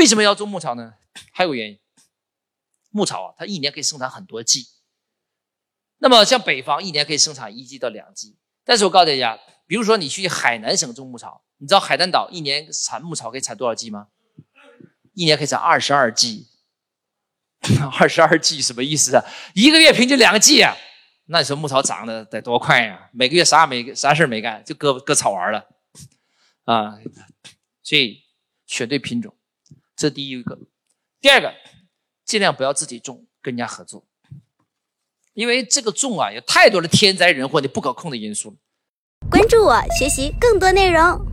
为什么要种牧草呢？还有原因，牧草啊，它一年可以生产很多季。那么像北方一年可以生产一季到两季，但是我告诉大家，比如说你去海南省种牧草，你知道海南岛一年产牧草可以产多少季吗？一年可以产二十二季。二十二季什么意思啊？一个月平均两个季啊？那你说牧草长得得多快呀？每个月啥也没啥事没干，就割割草玩了啊！所以选对品种，这第一个。第二个，尽量不要自己种，跟人家合作，因为这个种啊，有太多的天灾人祸、的不可控的因素。关注我，学习更多内容。